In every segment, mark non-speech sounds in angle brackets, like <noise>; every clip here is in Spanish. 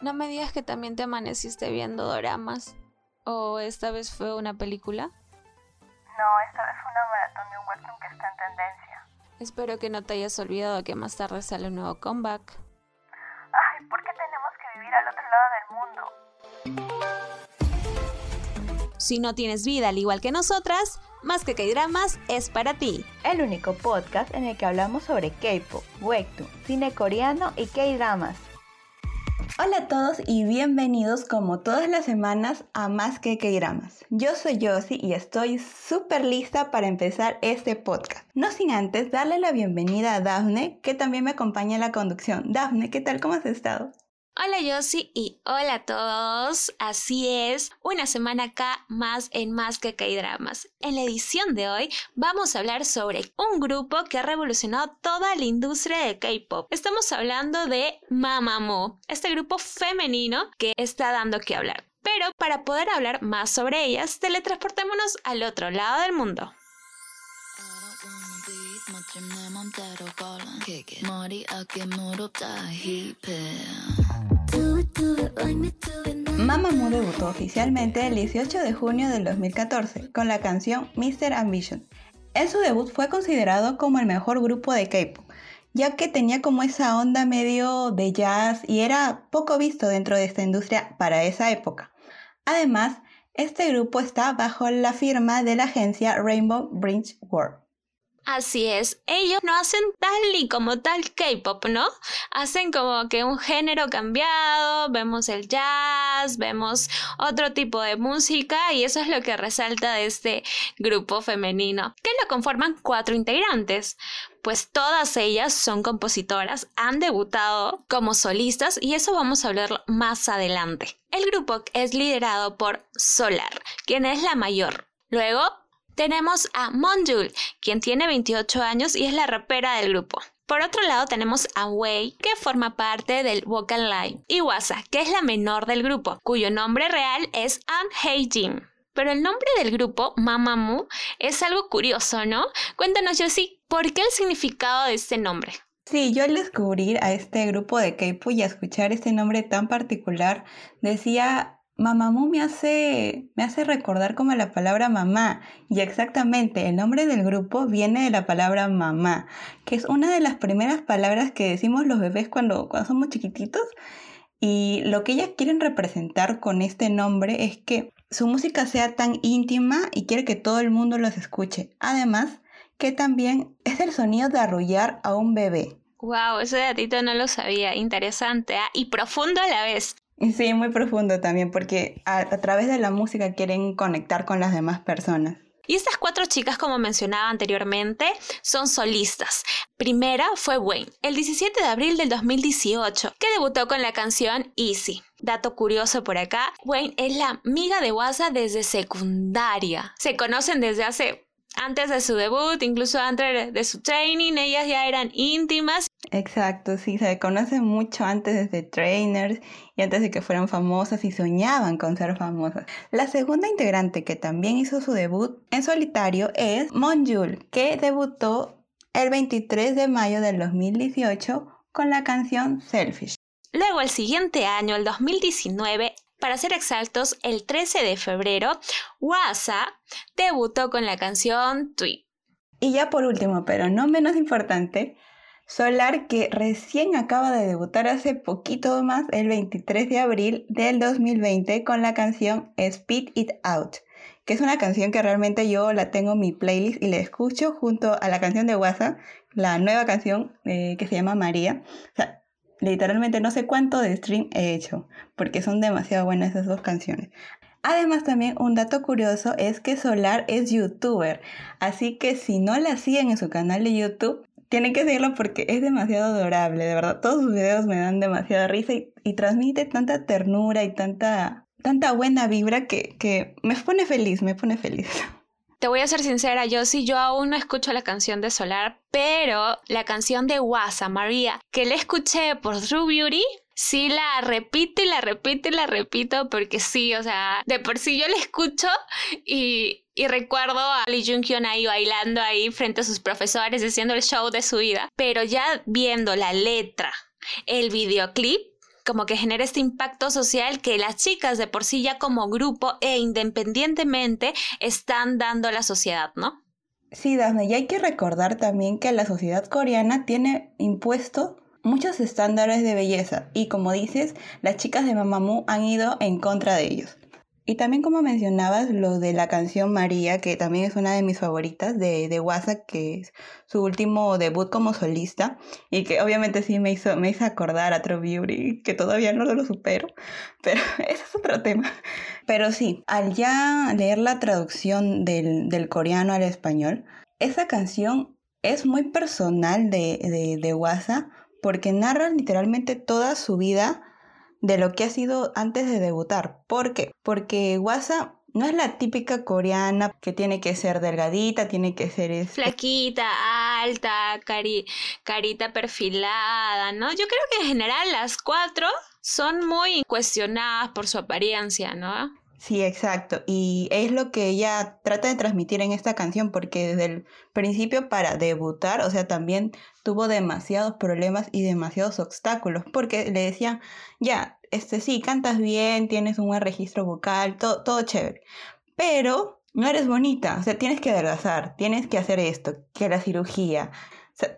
No me digas que también te amaneciste viendo doramas. ¿O esta vez fue una película? No, esta vez fue una maratón de un webtoon que está en tendencia. Espero que no te hayas olvidado que más tarde sale un nuevo comeback. Ay, ¿por qué tenemos que vivir al otro lado del mundo? Si no tienes vida al igual que nosotras, Más que K-Dramas es para ti. El único podcast en el que hablamos sobre K-pop, webtoon, cine coreano y K-dramas. Hola a todos y bienvenidos como todas las semanas a Más que K-Dramas. Yo soy Josie y estoy súper lista para empezar este podcast. No sin antes darle la bienvenida a Daphne, que también me acompaña en la conducción. Daphne, ¿qué tal? ¿Cómo has estado? Hola Yossi y hola a todos. Así es, una semana acá más en Más que K-Dramas. En la edición de hoy vamos a hablar sobre un grupo que ha revolucionado toda la industria de K-pop. Estamos hablando de Mamamoo, este grupo femenino que está dando que hablar. Pero para poder hablar más sobre ellas, teletransportémonos al otro lado del mundo. Mamamoo debutó oficialmente el 18 de junio del 2014 con la canción Mr. Ambition. En su debut fue considerado como el mejor grupo de K-pop, ya que tenía como esa onda medio de jazz y era poco visto dentro de esta industria para esa época. Además, este grupo está bajo la firma de la agencia Rainbow Bridge World. Así es, ellos no hacen tal y como tal K-pop, ¿no? Hacen como que un género cambiado, vemos el jazz, vemos otro tipo de música y eso es lo que resalta de este grupo femenino, que lo conforman cuatro integrantes. Pues todas ellas son compositoras, han debutado como solistas y eso vamos a hablar más adelante. El grupo es liderado por Solar, quien es la mayor. Luego tenemos a Monjul, quien tiene 28 años y es la rapera del grupo. Por otro lado tenemos a Wei, que forma parte del Vocal Line, y Wasa, que es la menor del grupo, cuyo nombre real es An Hei Jin. Pero el nombre del grupo, Mamamoo, es algo curioso, ¿no? Cuéntanos, Josie, ¿por qué el significado de este nombre? Sí, yo al descubrir a este grupo de K-pop y a escuchar este nombre tan particular, decía Mamamoo me hace, me hace recordar como la palabra mamá y exactamente el nombre del grupo viene de la palabra mamá, que es una de las primeras palabras que decimos los bebés cuando, cuando somos chiquititos y lo que ellas quieren representar con este nombre es que su música sea tan íntima y quiere que todo el mundo los escuche. Además, que también es el sonido de arrullar a un bebé. Wow, ese datito no lo sabía, interesante ¿ah? y profundo a la vez. Sí, muy profundo también, porque a, través de la música quieren conectar con las demás personas. Y estas cuatro chicas, como mencionaba anteriormente, son solistas. Primera fue Wayne, el 17 de abril del 2018, que debutó con la canción Easy. Dato curioso por acá, Wayne es la amiga de Wasa desde secundaria. Se conocen desde hace antes de su debut, incluso antes de su training, ellas ya eran íntimas. Exacto, sí, se conocen mucho antes desde trainers y antes de que fueran famosas y soñaban con ser famosas. La segunda integrante que también hizo su debut en solitario es Monjul, que debutó el 23 de mayo del 2018 con la canción Selfish. Luego, el siguiente año, el 2019, para ser exactos, el 13 de febrero, Wasa debutó con la canción Tweet. Y ya por último, pero no menos importante, Solar que recién acaba de debutar hace poquito más, el 23 de abril del 2020, con la canción Speed It Out, que es una canción que realmente yo la tengo en mi playlist y la escucho junto a la canción de WhatsApp, la nueva canción eh, que se llama María. Literalmente no sé cuánto de stream he hecho, porque son demasiado buenas esas dos canciones. Además también un dato curioso es que Solar es youtuber, así que si no la siguen en su canal de YouTube, tienen que seguirlo porque es demasiado adorable, de verdad. Todos sus videos me dan demasiada risa y, transmite tanta ternura y tanta, tanta buena vibra que, que me pone feliz, me pone feliz. <laughs> Te voy a ser sincera, yo sí, yo aún no escucho la canción de Solar, pero la canción de Wasa, María, que le escuché por True Beauty, sí la repito y la repito y la repito porque sí, o sea, de por sí yo la escucho y, y recuerdo a Lee Jung Hyun ahí bailando ahí frente a sus profesores haciendo el show de su vida, pero ya viendo la letra, el videoclip, como que genera este impacto social que las chicas de por sí ya como grupo e independientemente están dando a la sociedad, ¿no? Sí, Dafne, y hay que recordar también que la sociedad coreana tiene impuesto muchos estándares de belleza y como dices, las chicas de Mamamoo han ido en contra de ellos. Y también como mencionabas lo de la canción María, que también es una de mis favoritas de, de WhatsApp, que es su último debut como solista y que obviamente sí me hizo, me hizo acordar a True que todavía no lo supero, <laughs> pero <laughs> ese es otro tema. Pero sí, al ya leer la traducción del, del coreano al español, esa canción es muy personal de, de, de WhatsApp porque narra literalmente toda su vida de lo que ha sido antes de debutar. ¿Por qué? Porque Wasa no es la típica coreana que tiene que ser delgadita, tiene que ser... Este Flaquita, alta, carita perfilada, ¿no? Yo creo que en general las cuatro son muy cuestionadas por su apariencia, ¿no? Sí, exacto. Y es lo que ella trata de transmitir en esta canción, porque desde el principio para debutar, o sea, también tuvo demasiados problemas y demasiados obstáculos, porque le decían, ya, este sí, cantas bien, tienes un buen registro vocal, todo, todo chévere, pero no eres bonita, o sea, tienes que adelgazar, tienes que hacer esto, que la cirugía,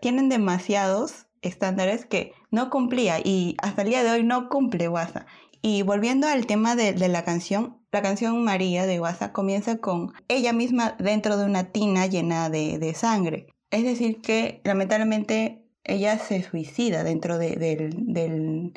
tienen demasiados estándares que no cumplía y hasta el día de hoy no cumple WhatsApp. Y volviendo al tema de, la canción, la canción María de WhatsApp comienza con ella misma dentro de una tina llena de, sangre. Es decir, que lamentablemente ella se suicida dentro de,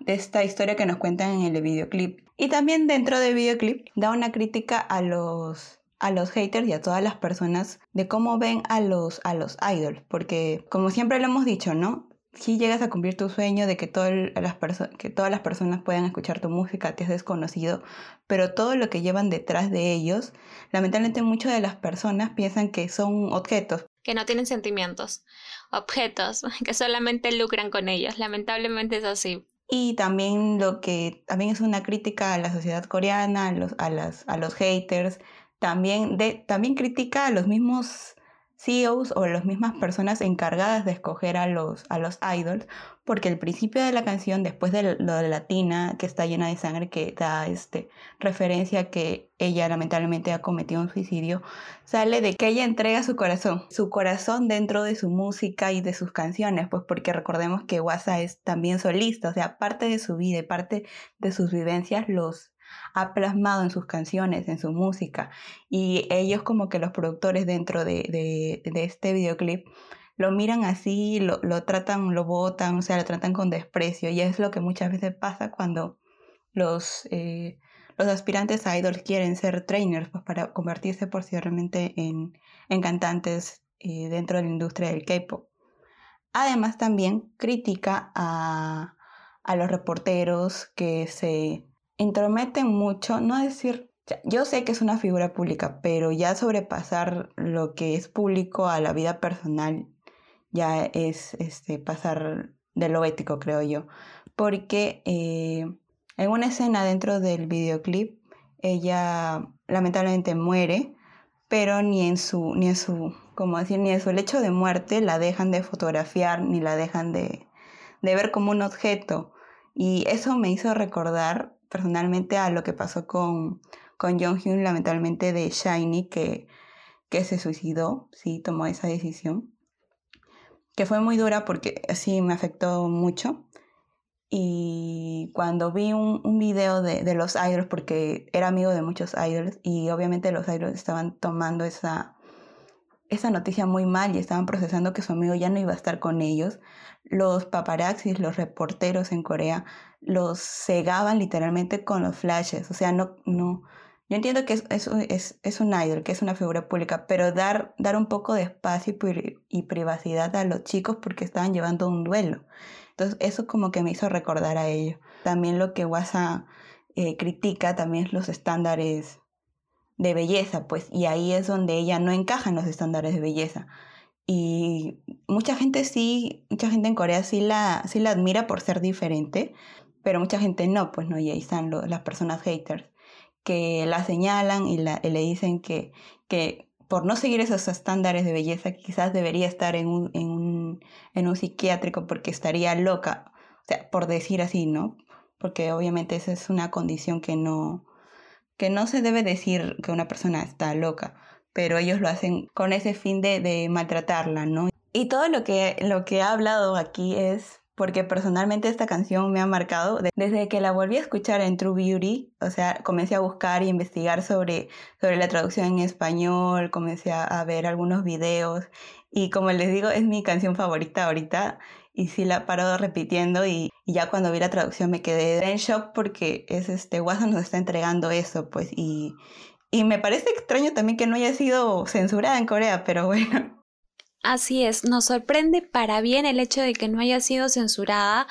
de esta historia que nos cuentan en el videoclip. Y también dentro del videoclip da una crítica a los a los haters y a todas las personas de cómo ven a los, a los idols, porque como siempre lo hemos dicho, ¿no? si llegas a cumplir tu sueño de que, todas las que todas las personas puedan escuchar tu música, te has desconocido, pero todo lo que llevan detrás de ellos, lamentablemente muchas de las personas piensan que son objetos. Que no tienen sentimientos, objetos, <laughs> que solamente lucran con ellos. Lamentablemente es así. Y también lo que también es una crítica a la sociedad coreana, a los, a las, a los haters, también, de, también critica a los mismos CEOs o las mismas personas encargadas de escoger a los, a los idols, porque el principio de la canción, después de lo de la tina que está llena de sangre, que da este, referencia a que ella lamentablemente ha cometido un suicidio, sale de que ella entrega su corazón, su corazón dentro de su música y de sus canciones, pues porque recordemos que Wasa es también solista, o sea, parte de su vida y parte de sus vivencias los ha plasmado en sus canciones, en su música. Y ellos como que los productores dentro de, este videoclip lo miran así, lo, tratan, lo botan, o sea, lo tratan con desprecio. Y es lo que muchas veces pasa cuando los, eh, los aspirantes a idols quieren ser trainers pues, para convertirse posteriormente en, en cantantes eh, dentro de la industria del K-pop. Además también critica a, a los reporteros que se intrometen mucho, no decir, yo sé que es una figura pública, pero ya sobrepasar lo que es público a la vida personal ya es este, pasar de lo ético, creo yo. Porque eh, en una escena dentro del videoclip, ella lamentablemente muere, pero ni en su, ni en su, como decir, ni en su lecho de muerte la dejan de fotografiar, ni la dejan de, de ver como un objeto. Y eso me hizo recordar personalmente a lo que pasó con, con Jong-hyun, lamentablemente de Shiny, que, que se suicidó, sí, tomó esa decisión, que fue muy dura porque sí me afectó mucho. Y cuando vi un, video de, de, los idols, porque era amigo de muchos idols, y obviamente los idols estaban tomando esa, esa noticia muy mal y estaban procesando que su amigo ya no iba a estar con ellos, los paparazzis, los reporteros en Corea, los cegaban literalmente con los flashes. O sea, no, no. Yo entiendo que es, es, es, un idol, que es una figura pública, pero dar, dar un poco de espacio y, privacidad a los chicos porque estaban llevando un duelo. Entonces, eso como que me hizo recordar a ello. También lo que WhatsApp eh, critica también es los estándares de belleza, pues, y ahí es donde ella no encaja en los estándares de belleza. Y mucha gente sí, mucha gente en Corea sí la, sí la admira por ser diferente, pero mucha gente no, pues no, y ahí están las personas haters que la señalan y, la, le dicen que, que por no seguir esos estándares de belleza quizás debería estar en un, en un, en un psiquiátrico porque estaría loca o sea, por decir así, ¿no? Porque obviamente esa es una condición que no, que no se debe decir que una persona está loca, pero ellos lo hacen con ese fin de, de maltratarla, ¿no? Y todo lo que, lo que he hablado aquí es porque personalmente esta canción me ha marcado desde que la volví a escuchar en True Beauty, o sea, comencé a buscar y investigar sobre, sobre la traducción en español, comencé a, ver algunos videos y como les digo, es mi canción favorita ahorita y sí la paro repitiendo y, ya cuando vi la traducción me quedé en shock porque es este WhatsApp nos está entregando eso, pues y, y me parece extraño también que no haya sido censurada en Corea, pero <laughs> bueno. Así es, nos sorprende para bien el hecho de que no haya sido censurada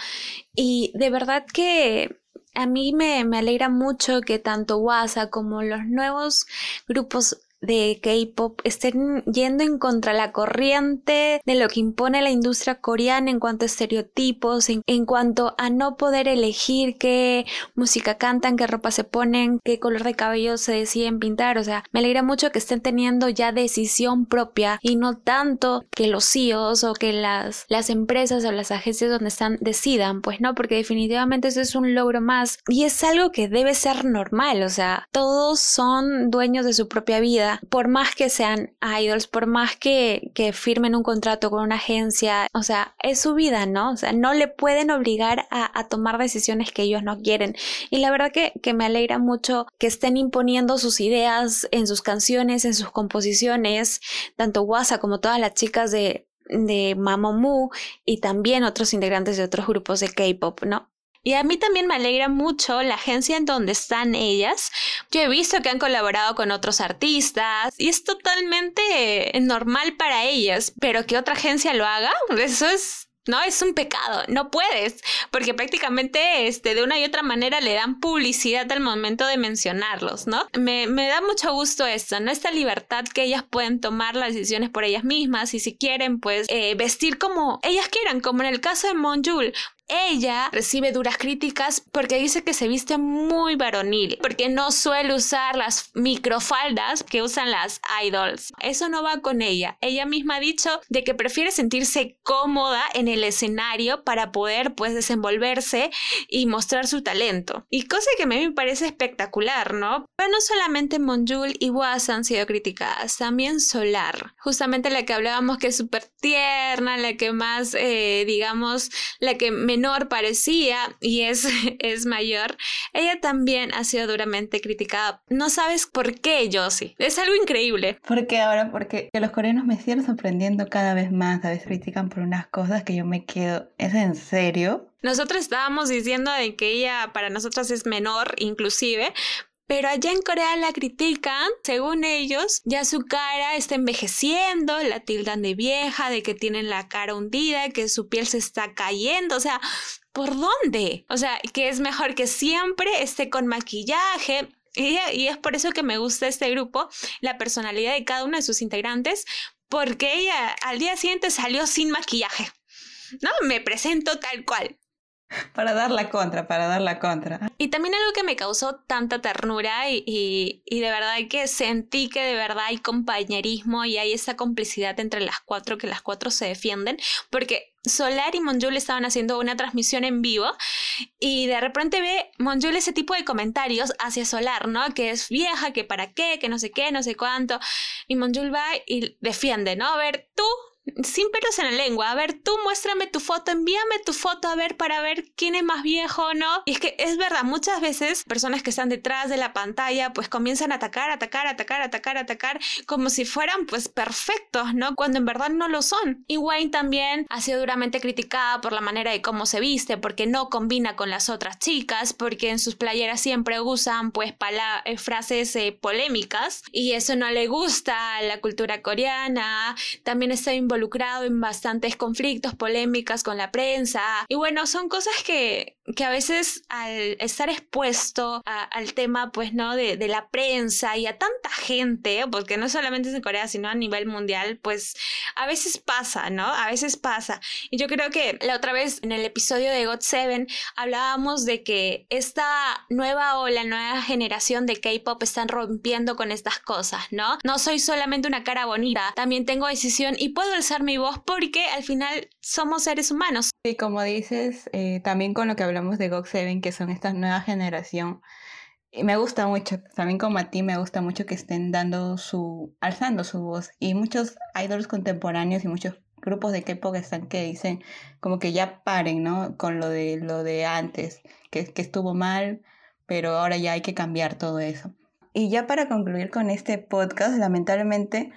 y de verdad que a mí me, me alegra mucho que tanto WhatsApp como los nuevos grupos de K-pop estén yendo en contra la corriente de lo que impone la industria coreana en cuanto a estereotipos, en, cuanto a no poder elegir qué música cantan, qué ropa se ponen, qué color de cabello se deciden pintar. O sea, me alegra mucho que estén teniendo ya decisión propia y no tanto que los CEOs o que las, las empresas o las agencias donde están decidan, pues no, porque definitivamente eso es un logro más y es algo que debe ser normal. O sea, todos son dueños de su propia vida por más que sean idols, por más que, firmen un contrato con una agencia, o sea, es su vida, ¿no? O sea, no le pueden obligar a, tomar decisiones que ellos no quieren. Y la verdad que, me alegra mucho que estén imponiendo sus ideas en sus canciones, en sus composiciones, tanto Wasa como todas las chicas de, de Mamamoo y también otros integrantes de otros grupos de K-pop, ¿no? Y a mí también me alegra mucho la agencia en donde están ellas. Yo he visto que han colaborado con otros artistas y es totalmente normal para ellas, pero que otra agencia lo haga, eso es no, es un pecado, no puedes, porque prácticamente este, de una y otra manera le dan publicidad al momento de mencionarlos, ¿no? Me, me da mucho gusto esto, ¿no? Esta libertad que ellas pueden tomar las decisiones por ellas mismas y si quieren, pues, eh, vestir como ellas quieran, como en el caso de Monjul ella recibe duras críticas porque dice que se viste muy varonil, porque no suele usar las microfaldas que usan las idols. Eso no va con ella. Ella misma ha dicho de que prefiere sentirse cómoda en el escenario para poder pues desenvolverse y mostrar su talento. Y cosa que a mí me parece espectacular, ¿no? Pero no solamente Monjul y Was han sido criticadas, también Solar, justamente la que hablábamos que es súper tierna, la que más, eh, digamos, la que me menor parecía y es, <laughs> es mayor, ella también ha sido duramente criticada. No sabes por qué, Josie. Es algo increíble. ¿Por qué ahora? Porque los coreanos me siguen sorprendiendo cada vez más. A veces critican por unas cosas que yo me quedo. ¿Es en serio? Nosotros estábamos diciendo de que ella para nosotros es menor, inclusive, pero allá en Corea la critican, según ellos, ya su cara está envejeciendo, la tildan de vieja, de que tienen la cara hundida, que su piel se está cayendo, o sea, ¿por dónde? O sea, que es mejor que siempre esté con maquillaje, y, es por eso que me gusta este grupo, la personalidad de cada uno de sus integrantes, porque ella al día siguiente salió sin maquillaje. No, me presento tal cual. <laughs> Para dar la contra, para dar la contra. Y también algo que me causó tanta ternura y, y, de verdad que sentí que de verdad hay compañerismo y hay esa complicidad entre las cuatro, que las cuatro se defienden, porque Solar y Monjul estaban haciendo una transmisión en vivo y de repente ve Monjul ese tipo de comentarios hacia Solar, ¿no? Que es vieja, que para qué, que no sé qué, no sé cuánto. Y Monjul va y defiende, ¿no? A ver, tú sin pelos en la lengua. A ver, tú muéstrame tu foto, envíame tu foto a ver para ver quién es más viejo o no. Y es que es verdad, muchas veces personas que están detrás de la pantalla pues comienzan a atacar, atacar, atacar, atacar, atacar, como si fueran pues perfectos, ¿no? Cuando en verdad no lo son. Y Wayne también ha sido duramente criticada por la manera de cómo se viste, porque no combina con las otras chicas, porque en sus playeras siempre usan pues eh, frases eh, polémicas y eso no le gusta a la cultura coreana. También está involucrado en bastantes conflictos, polémicas con la prensa. Y bueno, son cosas que, que a veces al estar expuesto al tema, pues, ¿no? De, de, la prensa y a tanta gente, porque no solamente es en Corea, sino a nivel mundial, pues a veces pasa, ¿no? A veces pasa. Y yo creo que la otra vez en el episodio de God Seven hablábamos de que esta nueva ola, nueva generación de K-pop están rompiendo con estas cosas, ¿no? No soy solamente una cara bonita, también tengo decisión y puedo alzar mi voz porque al final somos seres humanos. Sí, como dices, eh, también con lo que hablamos de GOG7, que son esta nueva generación, me gusta mucho, también como a ti, me gusta mucho que estén dando su, alzando su voz. Y muchos idols contemporáneos y muchos grupos de K-pop están que dicen como que ya paren, ¿no? Con lo de lo de antes, que, que estuvo mal, pero ahora ya hay que cambiar todo eso. Y ya para concluir con este podcast, lamentablemente,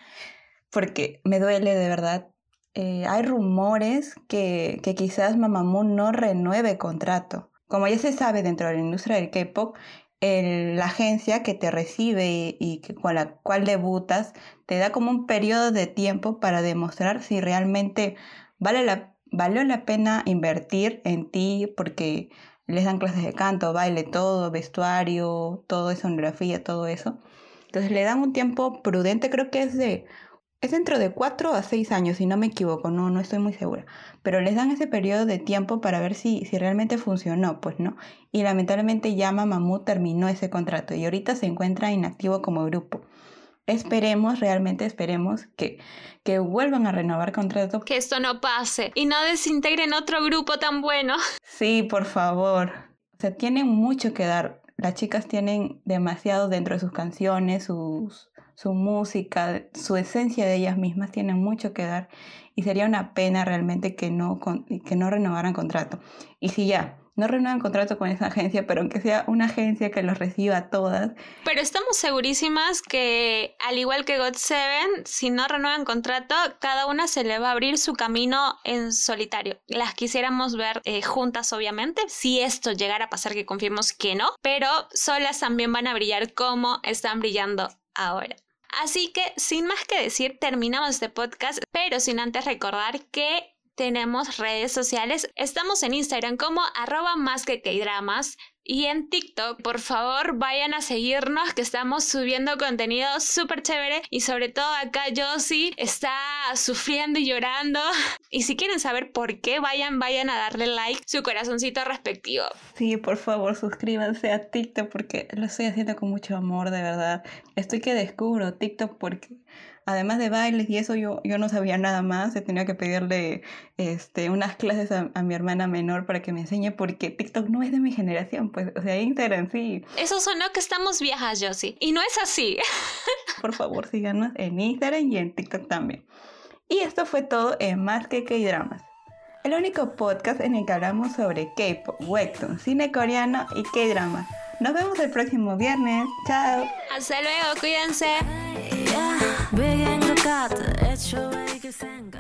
porque me duele de verdad, eh, hay rumores que, que quizás Mamamoo no renueve contrato. Como ya se sabe dentro de la industria del K-pop, la agencia que te recibe y, con la cual debutas te da como un periodo de tiempo para demostrar si realmente vale la, valió la pena invertir en ti porque les dan clases de canto, baile, todo, vestuario, todo, escenografía, todo eso. Entonces le dan un tiempo prudente, creo que es de es dentro de 4 a 6 años, si no me equivoco, no, no estoy muy segura. Pero les dan ese periodo de tiempo para ver si, si realmente funcionó, pues no. Y lamentablemente ya Mamamoo terminó ese contrato y ahorita se encuentra inactivo como grupo. Esperemos, realmente esperemos que, que vuelvan a renovar contrato. Que esto no pase y no desintegren otro grupo tan bueno. Sí, por favor. O sea, tienen mucho que dar. Las chicas tienen demasiado dentro de sus canciones, sus, su música, su esencia de ellas mismas tienen mucho que dar y sería una pena realmente que no, que no renovaran contrato. Y si ya, no renuevan contrato con esa agencia, pero aunque sea una agencia que los reciba a todas. Pero estamos segurísimas que, al igual que God Seven, si no renuevan contrato, cada una se le va a abrir su camino en solitario. Las quisiéramos ver eh, juntas, obviamente, si esto llegara a pasar, que confiemos que no, pero solas también van a brillar como están brillando ahora. Así que, sin más que decir, terminamos este podcast, pero sin antes recordar que tenemos redes sociales. Estamos en Instagram como arroba más que y en TikTok, por favor, vayan a seguirnos que estamos subiendo contenido súper chévere y sobre todo acá Josie está sufriendo y llorando. <laughs> Y si quieren saber por qué, vayan, vayan a darle like, su corazoncito respectivo. Sí, por favor, suscríbanse a TikTok porque lo estoy haciendo con mucho amor, de verdad. Estoy que descubro TikTok porque además de bailes y eso, yo, yo no sabía nada más. He tenido que pedirle este, unas clases a, mi hermana menor para que me enseñe porque TikTok no es de mi generación, pues, o sea, Instagram sí. Eso sonó que estamos viejas, Josie. Y no es así. <laughs> Por favor, síganos en Instagram y en TikTok también. Y esto fue todo en Más que K-Dramas. El único podcast en el que hablamos sobre K-pop, webtoon, cine coreano y K-dramas. Nos vemos el próximo viernes. Chao. Hasta luego, cuídense. God that your way gives thank